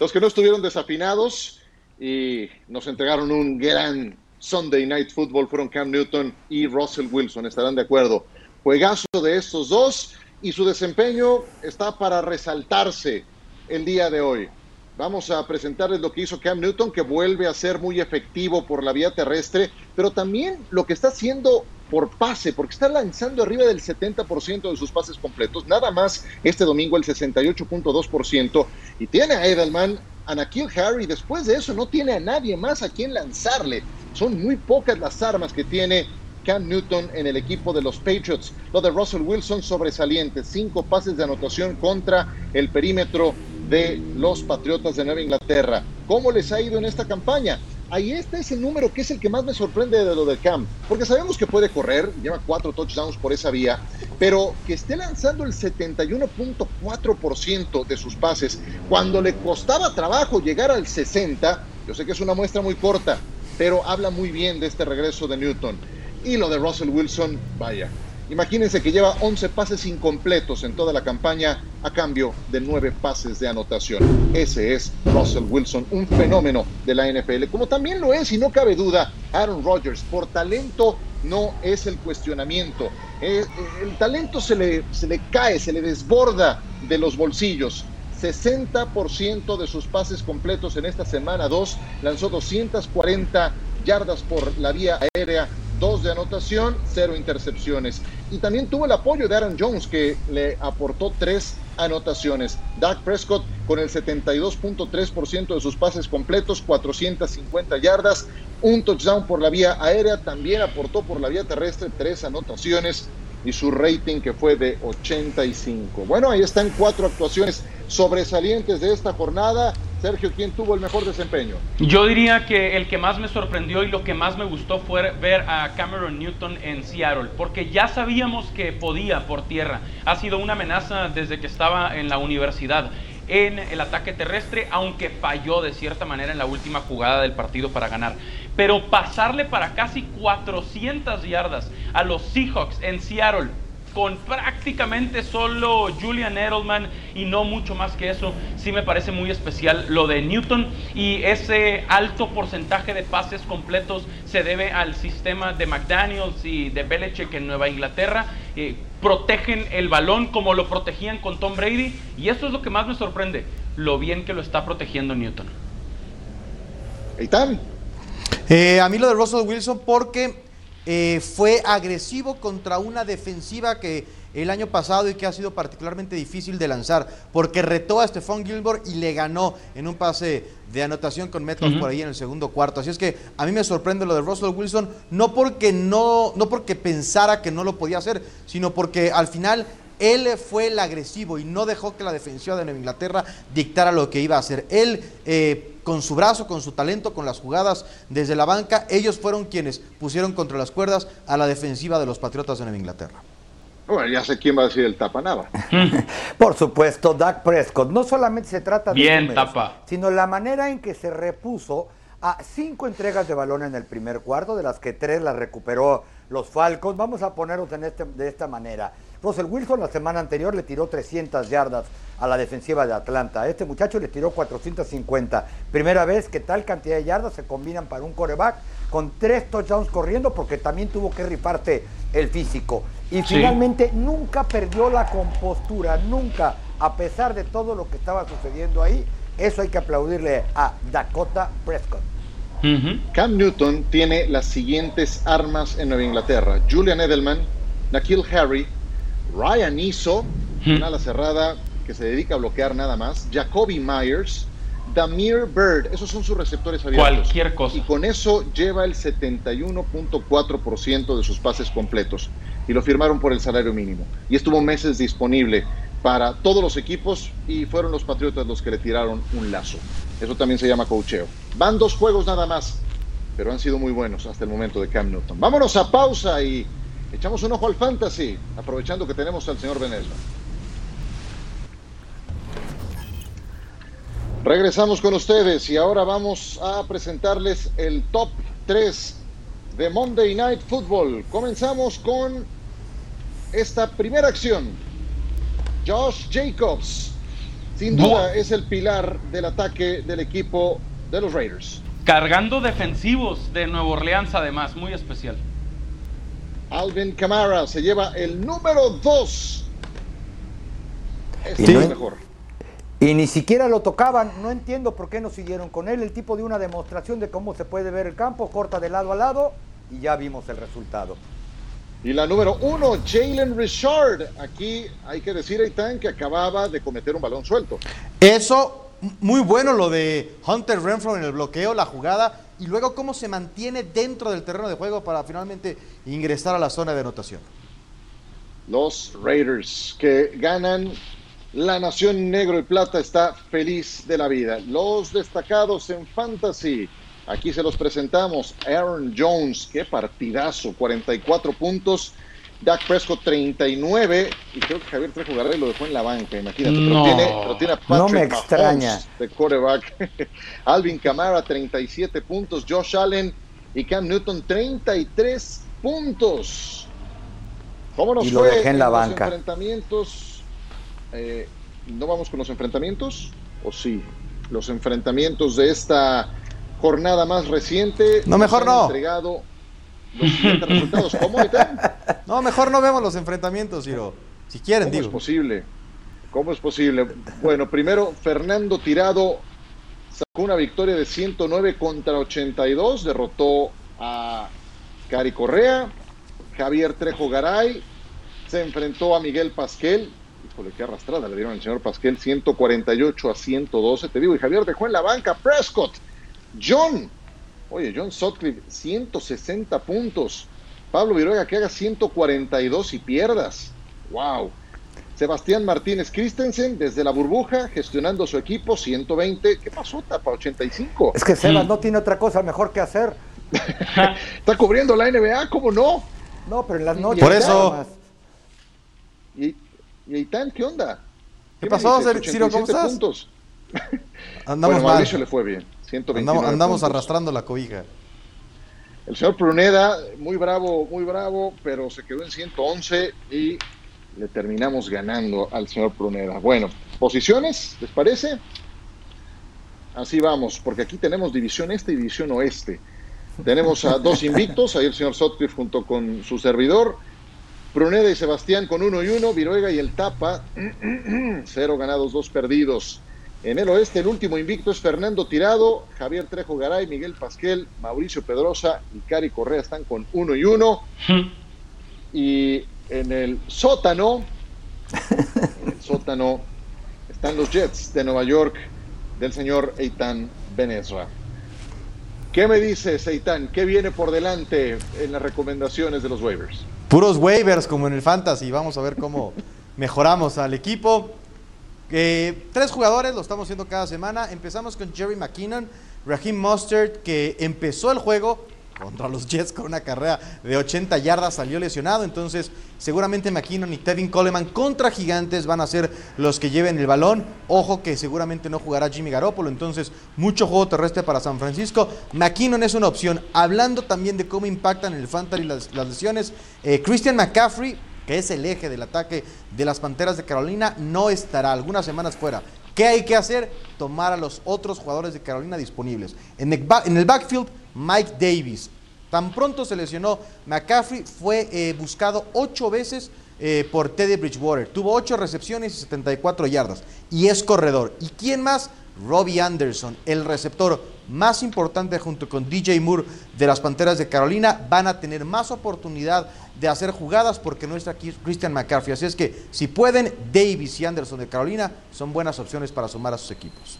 Los que no estuvieron desafinados y nos entregaron un gran Sunday Night Football fueron Cam Newton y Russell Wilson. Estarán de acuerdo. Juegazo de estos dos y su desempeño está para resaltarse el día de hoy. Vamos a presentarles lo que hizo Cam Newton, que vuelve a ser muy efectivo por la vía terrestre, pero también lo que está haciendo por pase, porque está lanzando arriba del 70% de sus pases completos, nada más este domingo el 68.2%, y tiene a Edelman, a Nakil Harry, después de eso no tiene a nadie más a quien lanzarle. Son muy pocas las armas que tiene Cam Newton en el equipo de los Patriots. Lo de Russell Wilson sobresaliente, cinco pases de anotación contra el perímetro de los Patriotas de Nueva Inglaterra. ¿Cómo les ha ido en esta campaña? Ahí está ese número que es el que más me sorprende de lo de Cam, porque sabemos que puede correr, lleva cuatro touchdowns por esa vía, pero que esté lanzando el 71.4% de sus pases, cuando le costaba trabajo llegar al 60, yo sé que es una muestra muy corta, pero habla muy bien de este regreso de Newton. Y lo de Russell Wilson, vaya. Imagínense que lleva 11 pases incompletos en toda la campaña a cambio de 9 pases de anotación. Ese es Russell Wilson, un fenómeno de la NFL, como también lo es, y no cabe duda, Aaron Rodgers. Por talento no es el cuestionamiento. Eh, el talento se le, se le cae, se le desborda de los bolsillos. 60% de sus pases completos en esta semana 2, lanzó 240 yardas por la vía aérea, dos de anotación, cero intercepciones. Y también tuvo el apoyo de Aaron Jones, que le aportó tres anotaciones. Dak Prescott con el 72.3% de sus pases completos, 450 yardas, un touchdown por la vía aérea, también aportó por la vía terrestre tres anotaciones y su rating que fue de 85. Bueno, ahí están cuatro actuaciones sobresalientes de esta jornada. Sergio, ¿quién tuvo el mejor desempeño? Yo diría que el que más me sorprendió y lo que más me gustó fue ver a Cameron Newton en Seattle, porque ya sabíamos que podía por tierra. Ha sido una amenaza desde que estaba en la universidad en el ataque terrestre, aunque falló de cierta manera en la última jugada del partido para ganar. Pero pasarle para casi 400 yardas a los Seahawks en Seattle con prácticamente solo Julian Edelman y no mucho más que eso, sí me parece muy especial lo de Newton y ese alto porcentaje de pases completos se debe al sistema de McDaniels y de Belichick en Nueva Inglaterra. Eh, protegen el balón como lo protegían con Tom Brady y eso es lo que más me sorprende, lo bien que lo está protegiendo Newton. Eh, a mí lo de Russell Wilson porque eh, fue agresivo contra una defensiva que el año pasado y que ha sido particularmente difícil de lanzar, porque retó a Stephon Gilbert y le ganó en un pase de anotación con metros por ahí en el segundo cuarto. Así es que a mí me sorprende lo de Russell Wilson, no porque no, no porque pensara que no lo podía hacer, sino porque al final él fue el agresivo y no dejó que la defensiva de Nueva Inglaterra dictara lo que iba a hacer. Él, eh, con su brazo, con su talento, con las jugadas desde la banca, ellos fueron quienes pusieron contra las cuerdas a la defensiva de los Patriotas de Nueva Inglaterra. Bueno, ya sé quién va a decir el tapanaba. Por supuesto, Dak Prescott. No solamente se trata de Bien, tapa. sino la manera en que se repuso a cinco entregas de balón en el primer cuarto, de las que tres las recuperó los Falcons. Vamos a ponerlos en este, de esta manera. Russell Wilson la semana anterior le tiró 300 yardas a la defensiva de Atlanta. este muchacho le tiró 450. Primera vez que tal cantidad de yardas se combinan para un coreback con tres touchdowns corriendo porque también tuvo que riparte el físico. Y finalmente nunca perdió la compostura, nunca, a pesar de todo lo que estaba sucediendo ahí. Eso hay que aplaudirle a Dakota Prescott. Cam Newton tiene las siguientes armas en Nueva Inglaterra. Julian Edelman, Nakil Harry, Ryan Iso, una ala cerrada que se dedica a bloquear nada más, Jacoby Myers, Damir Bird, esos son sus receptores abiertos. Cualquier cosa. Y con eso lleva el 71.4% de sus pases completos. Y lo firmaron por el salario mínimo. Y estuvo meses disponible para todos los equipos y fueron los Patriotas los que le tiraron un lazo. Eso también se llama cocheo. Van dos juegos nada más, pero han sido muy buenos hasta el momento de Cam Newton. Vámonos a pausa y Echamos un ojo al fantasy, aprovechando que tenemos al señor Venezuela. Regresamos con ustedes y ahora vamos a presentarles el top 3 de Monday Night Football. Comenzamos con esta primera acción. Josh Jacobs, sin duda, es el pilar del ataque del equipo de los Raiders. Cargando defensivos de Nueva Orleans, además, muy especial. Alvin Kamara se lleva el número 2. Este es mejor. Y ni siquiera lo tocaban. No entiendo por qué no siguieron con él. El tipo de una demostración de cómo se puede ver el campo, corta de lado a lado y ya vimos el resultado. Y la número uno, Jalen Richard. Aquí hay que decir, Eitan, que acababa de cometer un balón suelto. Eso, muy bueno lo de Hunter Renfro en el bloqueo, la jugada, y luego cómo se mantiene dentro del terreno de juego para finalmente ingresar a la zona de anotación. Los Raiders que ganan la nación negro y plata está feliz de la vida. Los destacados en fantasy. Aquí se los presentamos. Aaron Jones, qué partidazo, 44 puntos. Dak Prescott 39 y creo que Javier Trejo Garay lo dejó en la banca, imagínate. Pero, tiene, a Patrick no me extraña. de quarterback. Alvin Kamara 37 puntos. Josh Allen y Cam Newton 33 puntos. ¿Cómo nos y lo dejé en la banca. enfrentamientos? Eh, ¿No vamos con los enfrentamientos? ¿O sí? Los enfrentamientos de esta jornada más reciente. No, mejor no. Entregado los resultados. ¿Cómo, No, mejor no vemos los enfrentamientos, Ciro. Si quieren, ¿Cómo es posible? ¿Cómo es posible? Bueno, primero, Fernando Tirado sacó una victoria de 109 contra 82, derrotó a Cari Correa, Javier Trejo Garay, se enfrentó a Miguel Pasquel, híjole, qué arrastrada le dieron al señor Pasquel, 148 a 112, te digo, y Javier dejó en la banca Prescott, John, oye, John Sutcliffe, 160 puntos. Pablo Viruega que haga 142 y pierdas. ¡Wow! Sebastián Martínez Christensen desde la burbuja, gestionando su equipo, 120. ¿Qué pasó, tapa? 85. Es que Sebas no tiene otra cosa mejor que hacer. Está cubriendo la NBA, ¿cómo no? No, pero en las noches. Por eso. ¿Y, y qué onda? ¿Qué, pasó, Ciro? ¿Cómo estás? Puntos. Andamos bueno, Mauricio le fue bien. Andamos, arrastrando la cobija. El señor Pruneda, muy bravo, muy bravo, pero se quedó en 111 y le terminamos ganando al señor Pruneda. Bueno, posiciones, ¿les parece? Así vamos, porque aquí tenemos división este y división oeste. Tenemos a dos invictos, ahí el señor Sotcliffe junto con su servidor, Pruneda y Sebastián con uno y uno, Viruega y el Tapa, cero ganados, dos perdidos. En el oeste, el último invicto es Fernando Tirado, Javier Trejo Garay, Miguel Pasquel, Mauricio Pedrosa y Cari Correa están con uno y uno. y en el sótano, en el sótano están los Jets de Nueva York del señor Eitan Benesra. ¿Qué me dices, Eitan? ¿Qué viene por delante en las recomendaciones de los waivers? Puros waivers como en el Fantasy. Vamos a ver cómo mejoramos al equipo. Eh, tres jugadores, lo estamos haciendo cada semana. Empezamos con Jerry McKinnon, Raheem Mustard, que empezó el juego contra los Jets con una carrera de 80 yardas, salió lesionado. Entonces, seguramente McKinnon y Tevin Coleman contra Gigantes van a ser los que lleven el balón. Ojo que seguramente no jugará Jimmy Garoppolo. Entonces, mucho juego terrestre para San Francisco. McKinnon es una opción. Hablando también de cómo impactan el Fantasy las, lesiones, eh, Christian McCaffrey que es el eje del ataque de las Panteras de Carolina, no estará algunas semanas fuera. ¿Qué hay que hacer? Tomar a los otros jugadores de Carolina disponibles. En el, backfield, Mike Davis. Tan pronto se lesionó McCaffrey, fue eh, buscado ocho veces eh, por Teddy Bridgewater. Tuvo ocho recepciones y 74 yardas. Y es corredor. ¿Y quién más? Robbie Anderson, el receptor más importante junto con DJ Moore de las Panteras de Carolina, van a tener más oportunidad de hacer jugadas porque no está aquí Christian McCaffrey. Así es que si pueden, Davis y Anderson de Carolina son buenas opciones para sumar a sus equipos.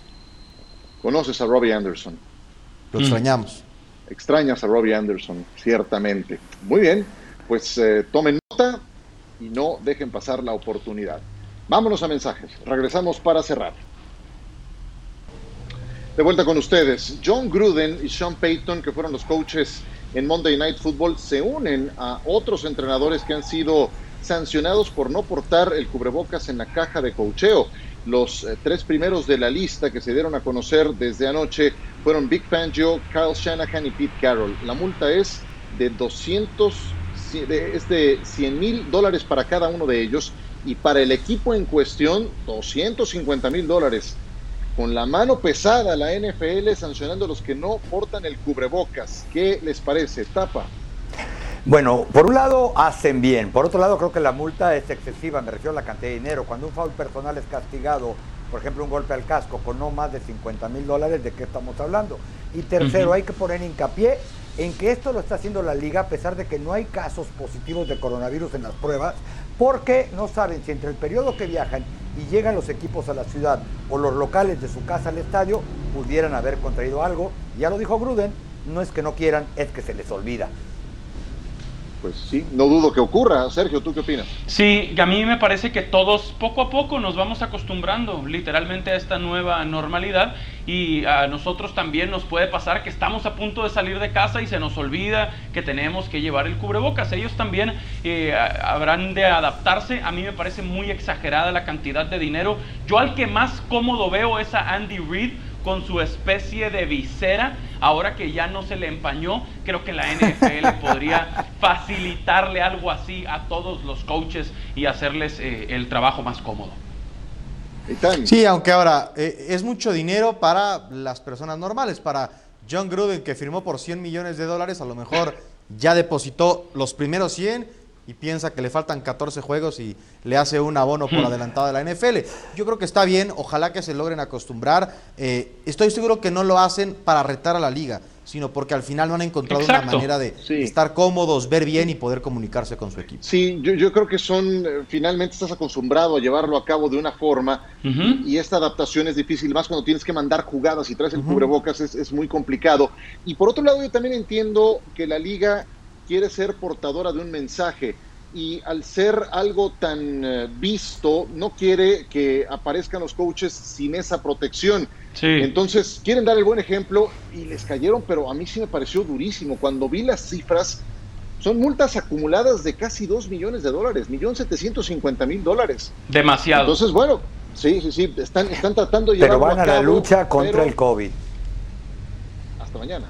¿Conoces a Robbie Anderson? Lo extrañamos. Extrañas a Robbie Anderson, ciertamente. Muy bien, pues eh, tomen nota y no dejen pasar la oportunidad. Vámonos a mensajes. Regresamos para cerrar. De vuelta con ustedes. John Gruden y Sean Payton, que fueron los coaches en Monday Night Football, se unen a otros entrenadores que han sido sancionados por no portar el cubrebocas en la caja de cocheo. Los eh, tres primeros de la lista que se dieron a conocer desde anoche fueron Big Fangio, Kyle Shanahan y Pete Carroll. La multa es de 200, es de 100 mil dólares para cada uno de ellos y para el equipo en cuestión 250 mil dólares con la mano pesada la NFL sancionando a los que no portan el cubrebocas. ¿Qué les parece? Tapa. Bueno, por un lado hacen bien, por otro lado creo que la multa es excesiva, me refiero a la cantidad de dinero. Cuando un foul personal es castigado por ejemplo, un golpe al casco con no más de 50 mil dólares, ¿de qué estamos hablando? Y tercero, hay que poner hincapié en que esto lo está haciendo la liga a pesar de que no hay casos positivos de coronavirus en las pruebas, porque no saben si entre el periodo que viajan y llegan los equipos a la ciudad o los locales de su casa al estadio pudieran haber contraído algo. Ya lo dijo Gruden, no es que no quieran, es que se les olvida. Pues sí, no dudo que ocurra. Sergio, ¿tú qué opinas? Sí, a mí me parece que todos poco a poco nos vamos acostumbrando literalmente a esta nueva normalidad y a nosotros también nos puede pasar que estamos a punto de salir de casa y se nos olvida que tenemos que llevar el cubrebocas. Ellos también eh, habrán de adaptarse. A mí me parece muy exagerada la cantidad de dinero. Yo al que más cómodo veo es a Andy Reid con su especie de visera, ahora que ya no se le empañó, creo que la NFL podría facilitarle algo así a todos los coaches y hacerles eh, el trabajo más cómodo. Sí, aunque ahora eh, es mucho dinero para las personas normales, para John Gruden que firmó por 100 millones de dólares, a lo mejor ya depositó los primeros 100 y piensa que le faltan 14 juegos y le hace un abono por hmm. adelantado de la NFL. Yo creo que está bien, ojalá que se logren acostumbrar. Eh, estoy seguro que no lo hacen para retar a la liga, sino porque al final no han encontrado una manera de estar cómodos, ver bien y poder comunicarse con su equipo. Sí, yo, creo que son, eh, finalmente estás acostumbrado a llevarlo a cabo de una forma y esta adaptación es difícil, más cuando tienes que mandar jugadas y traes el cubrebocas es, es muy complicado. Y por otro lado, yo también entiendo que la liga quiere ser portadora de un mensaje y al ser algo tan eh, visto, no quiere que aparezcan los coaches sin esa protección. Entonces, quieren dar el buen ejemplo y les cayeron, pero a mí sí me pareció durísimo. Cuando vi las cifras, son multas acumuladas de casi 2 millones de dólares, millón 750 mil dólares. Demasiado. Entonces, bueno, sí, sí, sí, están, están tratando de Pero van a, la lucha contra el COVID. Hasta mañana.